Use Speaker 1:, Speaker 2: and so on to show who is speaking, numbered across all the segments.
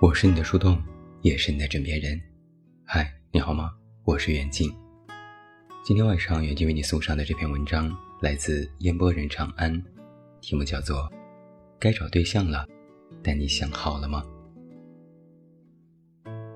Speaker 1: 我是你的树洞，也是你的枕边人。嗨，你好吗？我是袁静。今天晚上袁静为你送上的这篇文章来自烟波人长安，题目叫做《该找对象了，但你想好了吗？》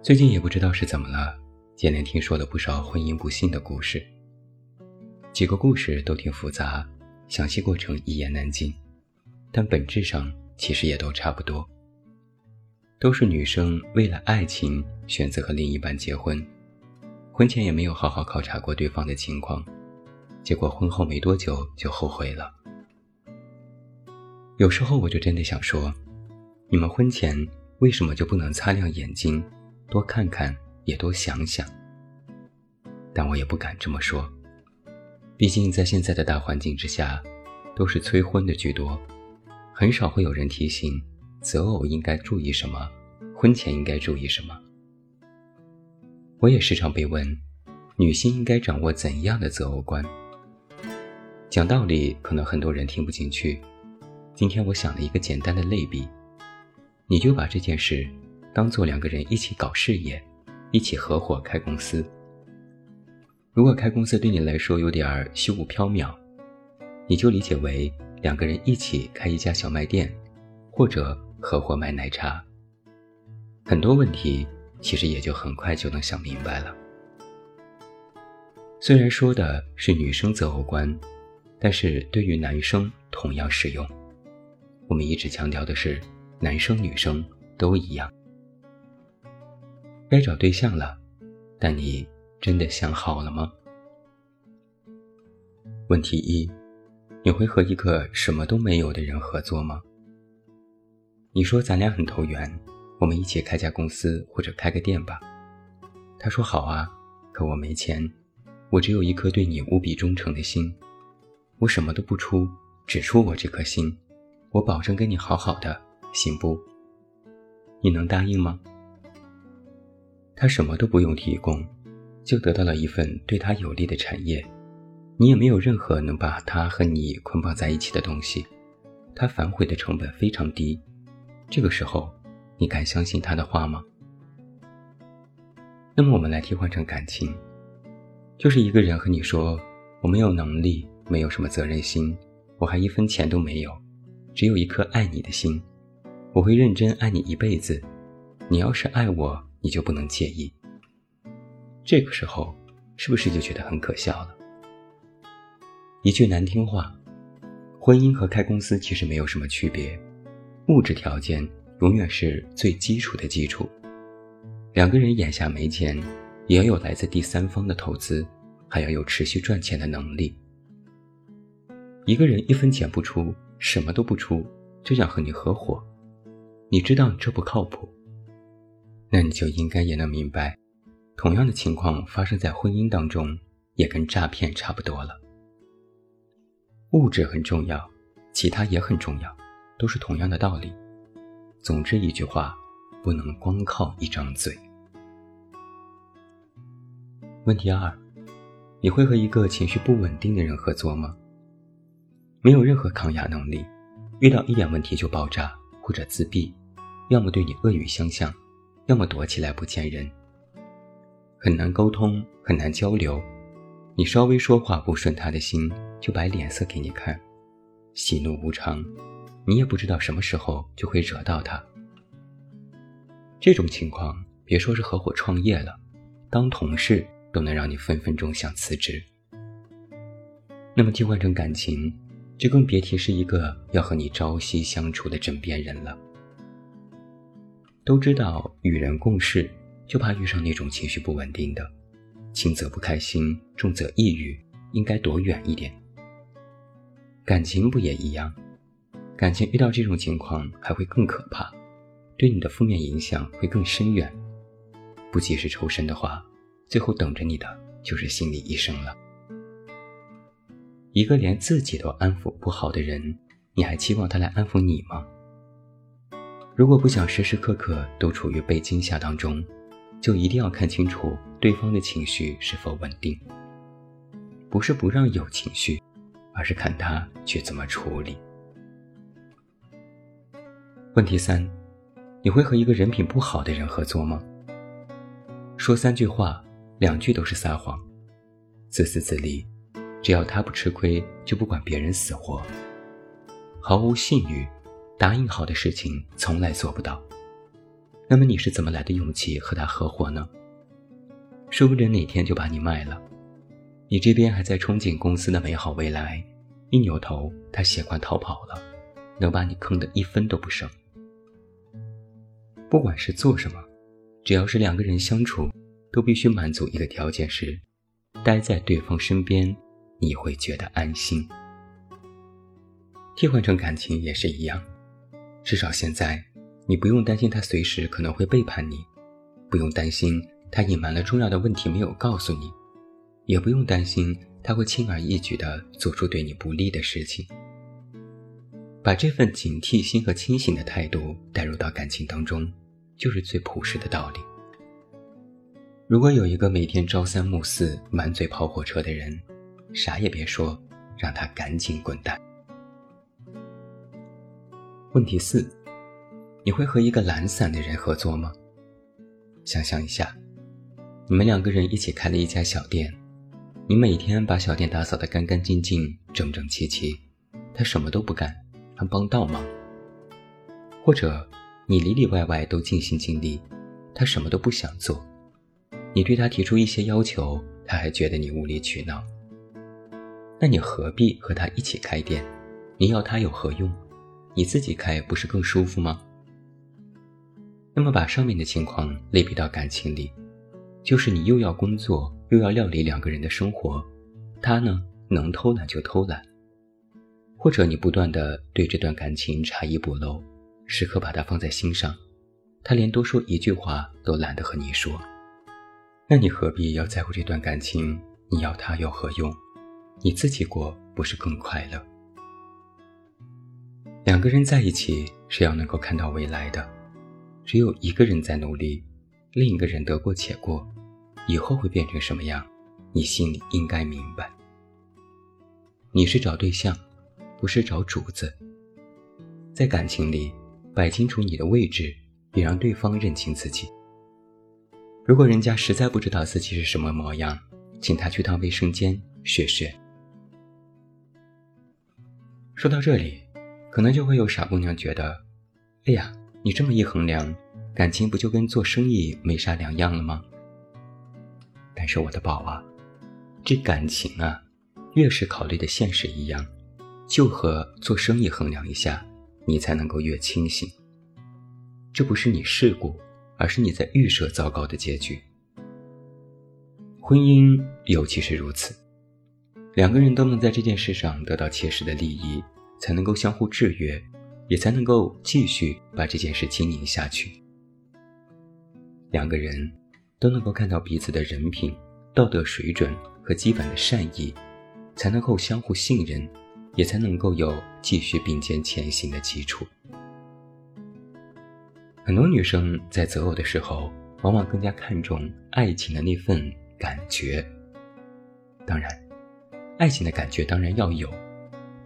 Speaker 1: 最近也不知道是怎么了，接连听说了不少婚姻不幸的故事。几个故事都挺复杂，详细过程一言难尽，但本质上其实也都差不多。都是女生为了爱情选择和另一半结婚，婚前也没有好好考察过对方的情况，结果婚后没多久就后悔了。有时候我就真的想说，你们婚前为什么就不能擦亮眼睛，多看看也多想想？但我也不敢这么说，毕竟在现在的大环境之下，都是催婚的居多，很少会有人提醒。择偶应该注意什么？婚前应该注意什么？我也时常被问，女性应该掌握怎样的择偶观？讲道理，可能很多人听不进去。今天我想了一个简单的类比，你就把这件事当做两个人一起搞事业，一起合伙开公司。如果开公司对你来说有点虚无缥缈，你就理解为两个人一起开一家小卖店，或者。合伙卖奶茶，很多问题其实也就很快就能想明白了。虽然说的是女生择偶观，但是对于男生同样适用。我们一直强调的是，男生女生都一样。该找对象了，但你真的想好了吗？问题一：你会和一个什么都没有的人合作吗？你说咱俩很投缘，我们一起开家公司或者开个店吧。他说好啊，可我没钱，我只有一颗对你无比忠诚的心，我什么都不出，只出我这颗心，我保证跟你好好的，行不？你能答应吗？他什么都不用提供，就得到了一份对他有利的产业，你也没有任何能把他和你捆绑在一起的东西，他反悔的成本非常低。这个时候，你敢相信他的话吗？那么我们来替换成感情，就是一个人和你说：“我没有能力，没有什么责任心，我还一分钱都没有，只有一颗爱你的心，我会认真爱你一辈子。你要是爱我，你就不能介意。”这个时候，是不是就觉得很可笑了？一句难听话，婚姻和开公司其实没有什么区别。物质条件永远是最基础的基础。两个人眼下没钱，也要有来自第三方的投资，还要有持续赚钱的能力。一个人一分钱不出，什么都不出，就想和你合伙，你知道这不靠谱，那你就应该也能明白，同样的情况发生在婚姻当中，也跟诈骗差不多了。物质很重要，其他也很重要。都是同样的道理。总之一句话，不能光靠一张嘴。问题二，你会和一个情绪不稳定的人合作吗？没有任何抗压能力，遇到一点问题就爆炸或者自闭，要么对你恶语相向，要么躲起来不见人。很难沟通，很难交流。你稍微说话不顺他的心，就摆脸色给你看，喜怒无常。你也不知道什么时候就会惹到他。这种情况，别说是合伙创业了，当同事都能让你分分钟想辞职。那么替换成感情，就更别提是一个要和你朝夕相处的枕边人了。都知道与人共事，就怕遇上那种情绪不稳定的，轻则不开心，重则抑郁，应该躲远一点。感情不也一样？感情遇到这种情况还会更可怕，对你的负面影响会更深远。不及时抽身的话，最后等着你的就是心理医生了。一个连自己都安抚不好的人，你还期望他来安抚你吗？如果不想时时刻刻都处于被惊吓当中，就一定要看清楚对方的情绪是否稳定。不是不让有情绪，而是看他去怎么处理。问题三，你会和一个人品不好的人合作吗？说三句话，两句都是撒谎，自私自利，只要他不吃亏，就不管别人死活，毫无信誉，答应好的事情从来做不到。那么你是怎么来的勇气和他合伙呢？说不准哪天就把你卖了，你这边还在憧憬公司的美好未来，一扭头他携款逃跑了，能把你坑得一分都不剩。不管是做什么，只要是两个人相处，都必须满足一个条件是，待在对方身边，你会觉得安心。替换成感情也是一样，至少现在。你不用担心他随时可能会背叛你，不用担心他隐瞒了重要的问题没有告诉你，也不用担心他会轻而易举地做出对你不利的事情。把这份警惕心和清醒的态度带入到感情当中，就是最朴实的道理。如果有一个每天朝三暮四、满嘴跑火车的人，啥也别说，让他赶紧滚蛋。问题四。你会和一个懒散的人合作吗？想象一下，你们两个人一起开了一家小店，你每天把小店打扫得干干净净、整整齐齐，他什么都不干，还帮倒忙；或者你里里外外都尽心尽力，他什么都不想做，你对他提出一些要求，他还觉得你无理取闹。那你何必和他一起开店？你要他有何用？你自己开不是更舒服吗？那么把上面的情况类比到感情里，就是你又要工作又要料理两个人的生活，他呢能偷懒就偷懒，或者你不断的对这段感情查一补漏，时刻把他放在心上，他连多说一句话都懒得和你说，那你何必要在乎这段感情？你要他有何用？你自己过不是更快乐？两个人在一起是要能够看到未来的。只有一个人在努力，另一个人得过且过，以后会变成什么样，你心里应该明白。你是找对象，不是找主子。在感情里，摆清楚你的位置，也让对方认清自己。如果人家实在不知道自己是什么模样，请他去趟卫生间学学。说到这里，可能就会有傻姑娘觉得，哎呀。你这么一衡量，感情不就跟做生意没啥两样了吗？但是我的宝啊，这感情啊，越是考虑的现实一样，就和做生意衡量一下，你才能够越清醒。这不是你事故，而是你在预设糟糕的结局。婚姻尤其是如此，两个人都能在这件事上得到切实的利益，才能够相互制约。也才能够继续把这件事经营下去。两个人都能够看到彼此的人品、道德水准和基本的善意，才能够相互信任，也才能够有继续并肩前行的基础。很多女生在择偶的时候，往往更加看重爱情的那份感觉。当然，爱情的感觉当然要有，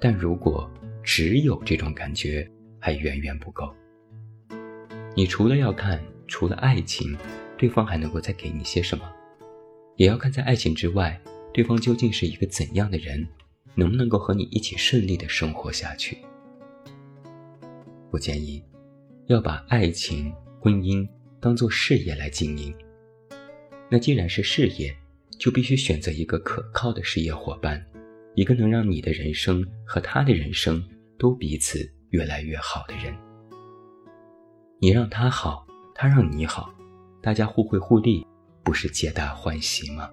Speaker 1: 但如果……只有这种感觉还远远不够。你除了要看，除了爱情，对方还能够再给你些什么？也要看在爱情之外，对方究竟是一个怎样的人，能不能够和你一起顺利的生活下去？我建议，要把爱情、婚姻当做事业来经营。那既然是事业，就必须选择一个可靠的事业伙伴，一个能让你的人生和他的人生。都彼此越来越好的人，你让他好，他让你好，大家互惠互利，不是皆大欢喜吗？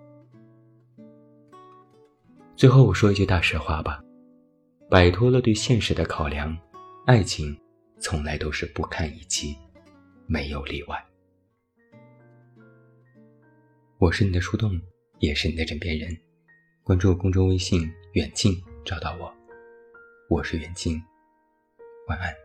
Speaker 1: 最后我说一句大实话吧，摆脱了对现实的考量，爱情从来都是不堪一击，没有例外。我是你的树洞，也是你的枕边人，关注公众微信远近找到我。我是远近，晚安。